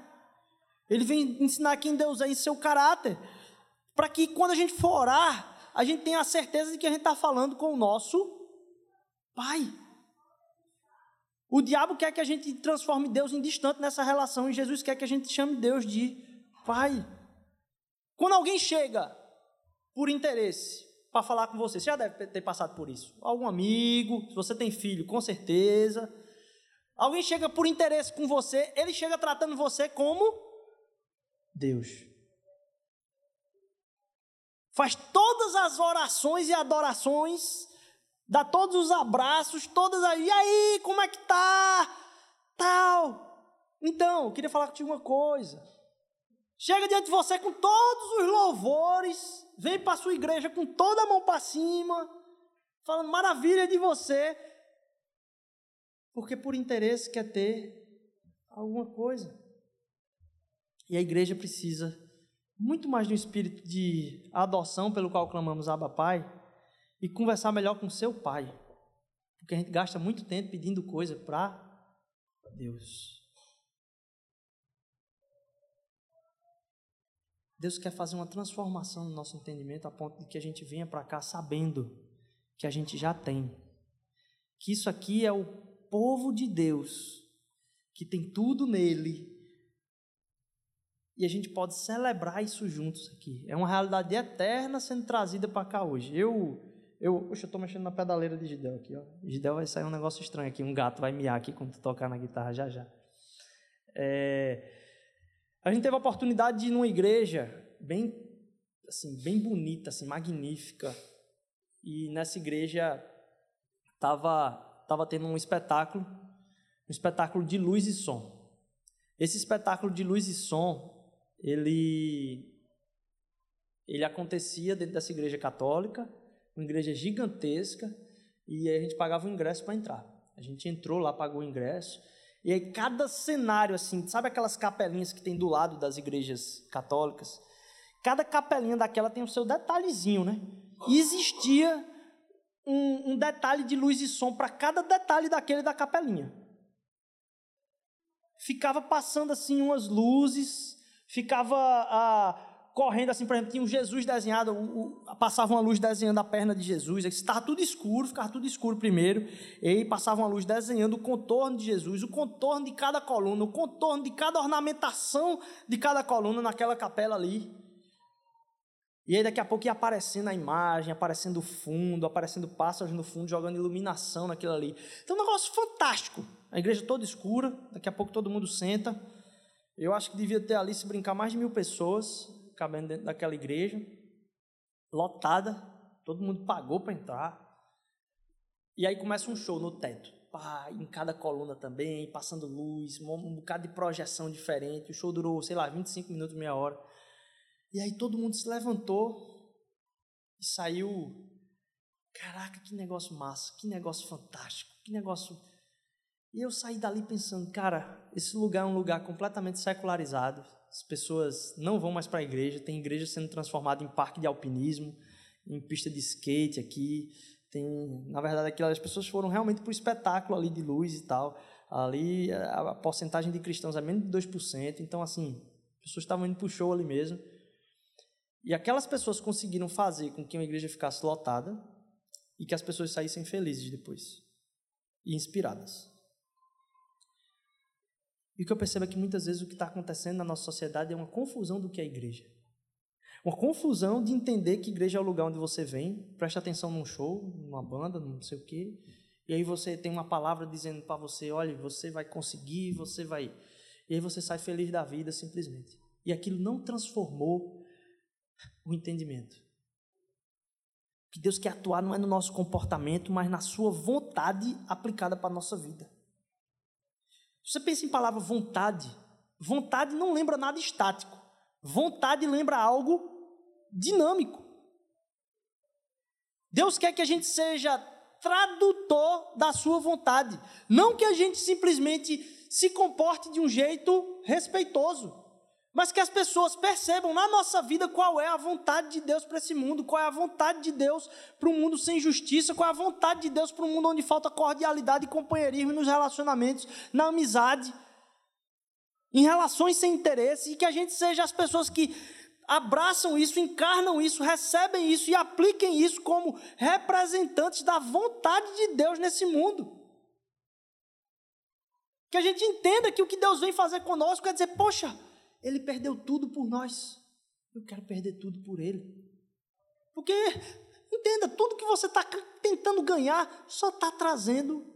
Ele vem ensinar quem Deus é em seu caráter, para que quando a gente for orar, a gente tenha a certeza de que a gente está falando com o nosso Pai. O diabo quer que a gente transforme Deus em distante nessa relação, e Jesus quer que a gente chame Deus de Pai. Quando alguém chega por interesse para falar com você, você já deve ter passado por isso. Algum amigo, se você tem filho, com certeza. Alguém chega por interesse com você, ele chega tratando você como Deus. Faz todas as orações e adorações, dá todos os abraços, todas aí, e aí, como é que tá? Tal. Então, eu queria falar contigo uma coisa. Chega diante de você com todos os louvores, vem para sua igreja com toda a mão para cima, falando maravilha de você, porque por interesse quer ter alguma coisa. E a igreja precisa muito mais de um espírito de adoção pelo qual clamamos Abba Pai e conversar melhor com seu pai. Porque a gente gasta muito tempo pedindo coisa para Deus. Deus quer fazer uma transformação no nosso entendimento a ponto de que a gente venha para cá sabendo que a gente já tem. Que isso aqui é o povo de Deus, que tem tudo nele e a gente pode celebrar isso juntos aqui. É uma realidade eterna sendo trazida para cá hoje. Eu, eu, poxa, eu estou mexendo na pedaleira de Gidel aqui, ó. Gidel vai sair um negócio estranho aqui, um gato vai miar aqui quando tocar na guitarra já já. É, a gente teve a oportunidade de ir numa igreja bem, assim, bem bonita, assim, magnífica. E nessa igreja tava, tava tendo um espetáculo, um espetáculo de luz e som. Esse espetáculo de luz e som ele ele acontecia dentro dessa igreja católica, uma igreja gigantesca, e a gente pagava o ingresso para entrar. A gente entrou lá, pagou o ingresso, e aí cada cenário assim, sabe aquelas capelinhas que tem do lado das igrejas católicas? Cada capelinha daquela tem o seu detalhezinho, né? E existia um, um detalhe de luz e som para cada detalhe daquele da capelinha. Ficava passando assim umas luzes, ficava ah, correndo assim, por exemplo, tinha um Jesus desenhado, o, o, passava uma luz desenhando a perna de Jesus, estava tudo escuro, ficava tudo escuro primeiro, e aí passava uma luz desenhando o contorno de Jesus, o contorno de cada coluna, o contorno de cada ornamentação de cada coluna naquela capela ali. E aí daqui a pouco ia aparecendo a imagem, aparecendo o fundo, aparecendo pássaros no fundo, jogando iluminação naquilo ali. Então, um negócio fantástico. A igreja toda escura, daqui a pouco todo mundo senta. Eu acho que devia ter ali, se brincar, mais de mil pessoas cabendo dentro daquela igreja, lotada, todo mundo pagou para entrar. E aí começa um show no teto, pá, em cada coluna também, passando luz, um bocado de projeção diferente. O show durou, sei lá, 25 minutos, meia hora. E aí todo mundo se levantou e saiu. Caraca, que negócio massa, que negócio fantástico, que negócio e eu saí dali pensando, cara, esse lugar é um lugar completamente secularizado. As pessoas não vão mais para a igreja, tem igreja sendo transformada em parque de alpinismo, em pista de skate aqui. Tem, na verdade, aquilo, as pessoas foram realmente para o espetáculo ali de luz e tal. Ali a, a porcentagem de cristãos é menos de 2%, então assim, as pessoas estavam indo para o show ali mesmo. E aquelas pessoas conseguiram fazer com que uma igreja ficasse lotada e que as pessoas saíssem felizes depois e inspiradas. E o que eu percebo é que muitas vezes o que está acontecendo na nossa sociedade é uma confusão do que é igreja. Uma confusão de entender que igreja é o lugar onde você vem, presta atenção num show, numa banda, não sei o quê, e aí você tem uma palavra dizendo para você, olha, você vai conseguir, você vai... E aí você sai feliz da vida simplesmente. E aquilo não transformou o entendimento. Que Deus quer atuar não é no nosso comportamento, mas na sua vontade aplicada para a nossa vida. Você pensa em palavra vontade. Vontade não lembra nada estático. Vontade lembra algo dinâmico. Deus quer que a gente seja tradutor da sua vontade. Não que a gente simplesmente se comporte de um jeito respeitoso mas que as pessoas percebam na nossa vida qual é a vontade de Deus para esse mundo, qual é a vontade de Deus para um mundo sem justiça, qual é a vontade de Deus para um mundo onde falta cordialidade e companheirismo nos relacionamentos, na amizade, em relações sem interesse, e que a gente seja as pessoas que abraçam isso, encarnam isso, recebem isso e apliquem isso como representantes da vontade de Deus nesse mundo. Que a gente entenda que o que Deus vem fazer conosco é dizer, poxa, ele perdeu tudo por nós. Eu quero perder tudo por Ele. Porque, entenda, tudo que você está tentando ganhar só está trazendo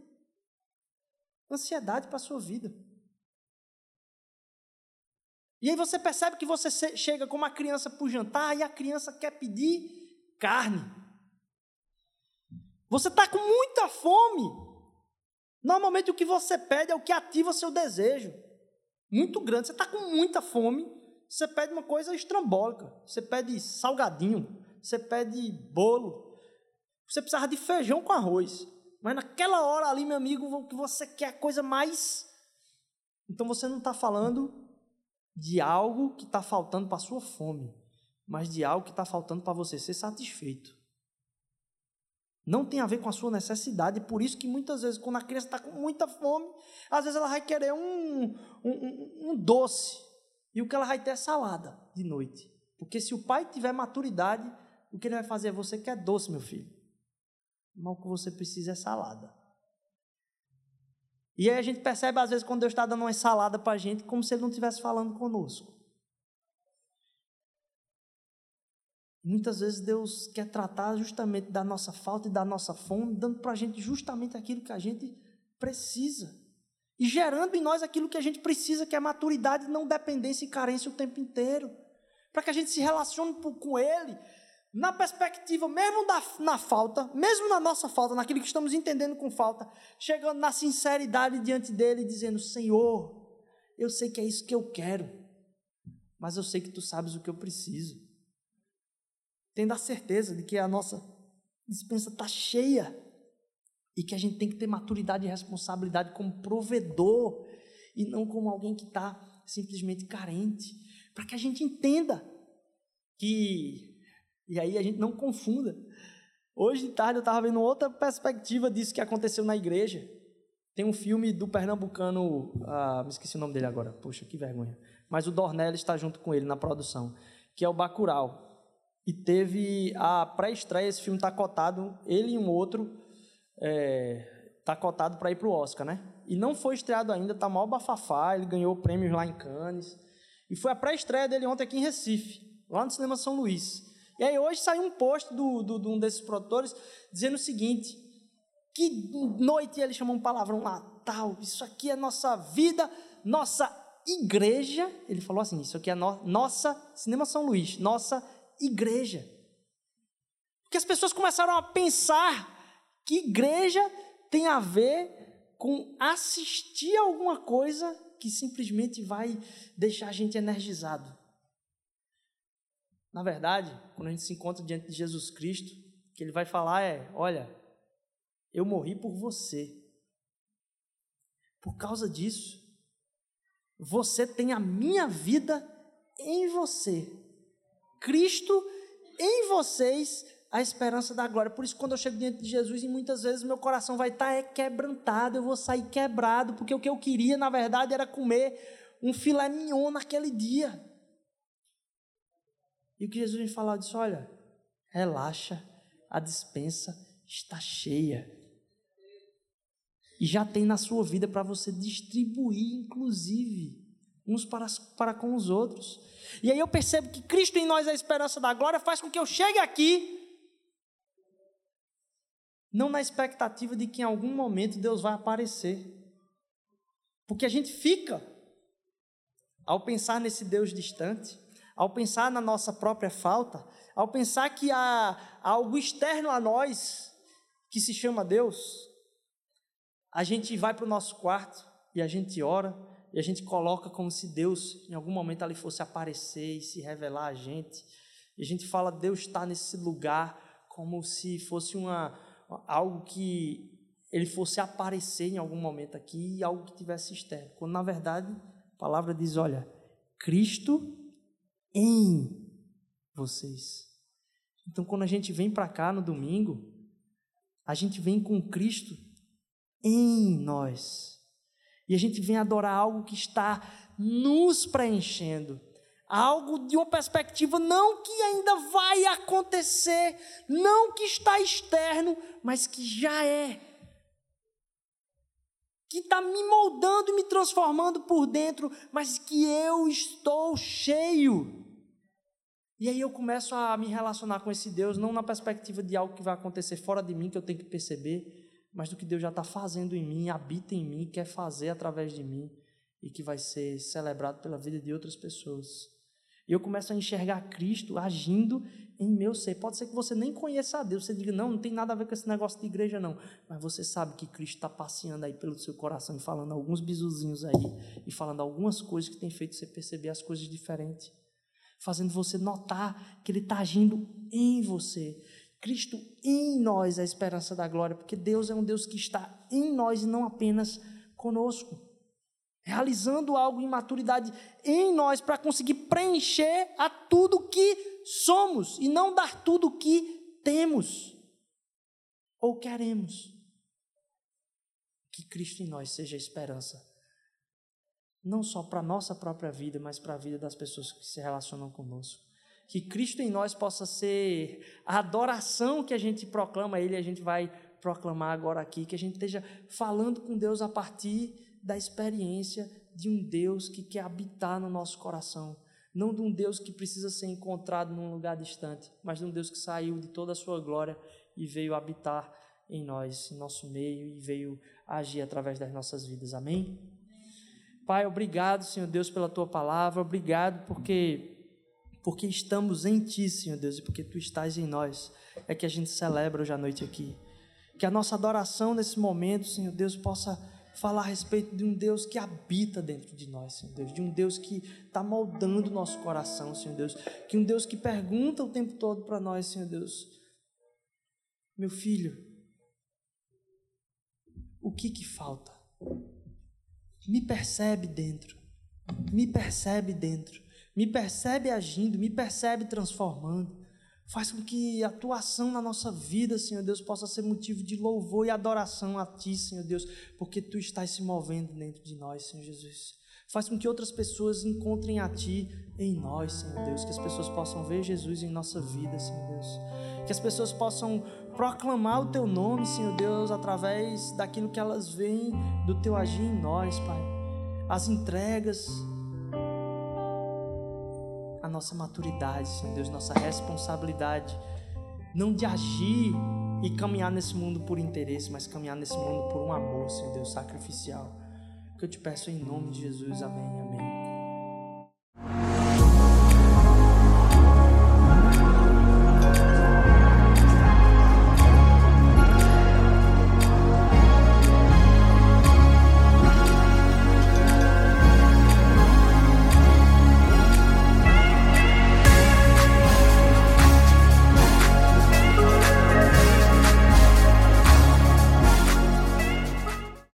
ansiedade para a sua vida. E aí você percebe que você chega com uma criança para o jantar e a criança quer pedir carne. Você está com muita fome. Normalmente o que você pede é o que ativa seu desejo muito grande, você está com muita fome, você pede uma coisa estrambólica, você pede salgadinho, você pede bolo, você precisava de feijão com arroz. Mas naquela hora ali, meu amigo, o que você quer a coisa mais. Então você não está falando de algo que está faltando para sua fome, mas de algo que está faltando para você ser satisfeito. Não tem a ver com a sua necessidade, por isso que muitas vezes, quando a criança está com muita fome, às vezes ela vai querer um, um, um, doce, e o que ela vai ter é salada de noite. Porque se o pai tiver maturidade, o que ele vai fazer é: você quer doce, meu filho. Mas o que você precisa é salada. E aí a gente percebe, às vezes, quando Deus está dando uma salada para a gente, como se Ele não estivesse falando conosco. Muitas vezes Deus quer tratar justamente da nossa falta e da nossa fome, dando para a gente justamente aquilo que a gente precisa. E gerando em nós aquilo que a gente precisa, que é maturidade, não dependência e carência o tempo inteiro. Para que a gente se relacione com Ele, na perspectiva, mesmo da, na falta, mesmo na nossa falta, naquilo que estamos entendendo com falta, chegando na sinceridade diante dEle, dizendo: Senhor, eu sei que é isso que eu quero, mas eu sei que Tu sabes o que eu preciso tendo a certeza de que a nossa dispensa está cheia e que a gente tem que ter maturidade e responsabilidade como provedor e não como alguém que está simplesmente carente, para que a gente entenda que, e aí a gente não confunda. Hoje de tarde eu estava vendo outra perspectiva disso que aconteceu na igreja. Tem um filme do pernambucano, ah, me esqueci o nome dele agora, poxa, que vergonha. Mas o Dornelles está junto com ele na produção, que é o Bacurau. E teve a pré-estreia, esse filme está cotado, ele e um outro, está é, cotado para ir para o Oscar, né? E não foi estreado ainda, está mal bafafá, ele ganhou prêmios lá em Cannes. E foi a pré-estreia dele ontem aqui em Recife, lá no Cinema São Luís. E aí hoje saiu um post do, do, de um desses produtores dizendo o seguinte, que noite ele chamou um palavrão lá, tal, isso aqui é nossa vida, nossa igreja, ele falou assim, isso aqui é no, nossa, Cinema São Luís, nossa igreja. Porque as pessoas começaram a pensar que igreja tem a ver com assistir alguma coisa que simplesmente vai deixar a gente energizado. Na verdade, quando a gente se encontra diante de Jesus Cristo, o que ele vai falar é: olha, eu morri por você. Por causa disso, você tem a minha vida em você. Cristo em vocês, a esperança da glória. Por isso, quando eu chego diante de Jesus, e muitas vezes meu coração vai estar é quebrantado, eu vou sair quebrado, porque o que eu queria, na verdade, era comer um filé mignon naquele dia. E o que Jesus me falou, disse: olha, relaxa, a dispensa está cheia. E já tem na sua vida para você distribuir, inclusive, uns para, para com os outros. E aí eu percebo que Cristo em nós, a esperança da glória, faz com que eu chegue aqui, não na expectativa de que em algum momento Deus vai aparecer. Porque a gente fica, ao pensar nesse Deus distante, ao pensar na nossa própria falta, ao pensar que há algo externo a nós, que se chama Deus, a gente vai para o nosso quarto e a gente ora e a gente coloca como se Deus em algum momento ali fosse aparecer e se revelar a gente. E a gente fala Deus está nesse lugar como se fosse uma algo que ele fosse aparecer em algum momento aqui e algo que tivesse externo. Quando na verdade a palavra diz, olha, Cristo em vocês. Então quando a gente vem para cá no domingo, a gente vem com Cristo em nós. E a gente vem adorar algo que está nos preenchendo. Algo de uma perspectiva não que ainda vai acontecer, não que está externo, mas que já é. Que está me moldando e me transformando por dentro, mas que eu estou cheio. E aí eu começo a me relacionar com esse Deus, não na perspectiva de algo que vai acontecer fora de mim, que eu tenho que perceber, mas do que Deus já está fazendo em mim, habita em mim, quer fazer através de mim e que vai ser celebrado pela vida de outras pessoas. E eu começo a enxergar Cristo agindo em meu ser. Pode ser que você nem conheça a Deus, você diga, não, não tem nada a ver com esse negócio de igreja, não. Mas você sabe que Cristo está passeando aí pelo seu coração e falando alguns bisuzinhos aí, e falando algumas coisas que tem feito você perceber as coisas diferentes, fazendo você notar que Ele está agindo em você. Cristo em nós a esperança da glória, porque Deus é um Deus que está em nós e não apenas conosco. Realizando algo em maturidade em nós para conseguir preencher a tudo que somos e não dar tudo que temos ou queremos. Que Cristo em nós seja a esperança, não só para a nossa própria vida, mas para a vida das pessoas que se relacionam conosco que Cristo em nós possa ser a adoração que a gente proclama a Ele, a gente vai proclamar agora aqui, que a gente esteja falando com Deus a partir da experiência de um Deus que quer habitar no nosso coração, não de um Deus que precisa ser encontrado num lugar distante, mas de um Deus que saiu de toda a sua glória e veio habitar em nós, em nosso meio e veio agir através das nossas vidas. Amém? Pai, obrigado, Senhor Deus, pela tua palavra, obrigado porque porque estamos em Ti, Senhor Deus, e porque Tu estás em nós, é que a gente celebra hoje à noite aqui. Que a nossa adoração nesse momento, Senhor Deus, possa falar a respeito de um Deus que habita dentro de nós, Senhor Deus, de um Deus que está moldando o nosso coração, Senhor Deus, que um Deus que pergunta o tempo todo para nós, Senhor Deus, meu filho, o que que falta? Me percebe dentro, me percebe dentro me percebe agindo, me percebe transformando. Faz com que a tua ação na nossa vida, Senhor Deus, possa ser motivo de louvor e adoração a Ti, Senhor Deus, porque Tu estás se movendo dentro de nós, Senhor Jesus. Faz com que outras pessoas encontrem a Ti em nós, Senhor Deus. Que as pessoas possam ver Jesus em nossa vida, Senhor Deus. Que as pessoas possam proclamar o Teu nome, Senhor Deus, através daquilo que elas veem do Teu agir em nós, Pai. As entregas, a nossa maturidade, Senhor Deus, nossa responsabilidade, não de agir e caminhar nesse mundo por interesse, mas caminhar nesse mundo por um amor, Senhor Deus, sacrificial. Que eu te peço em nome de Jesus, amém, amém.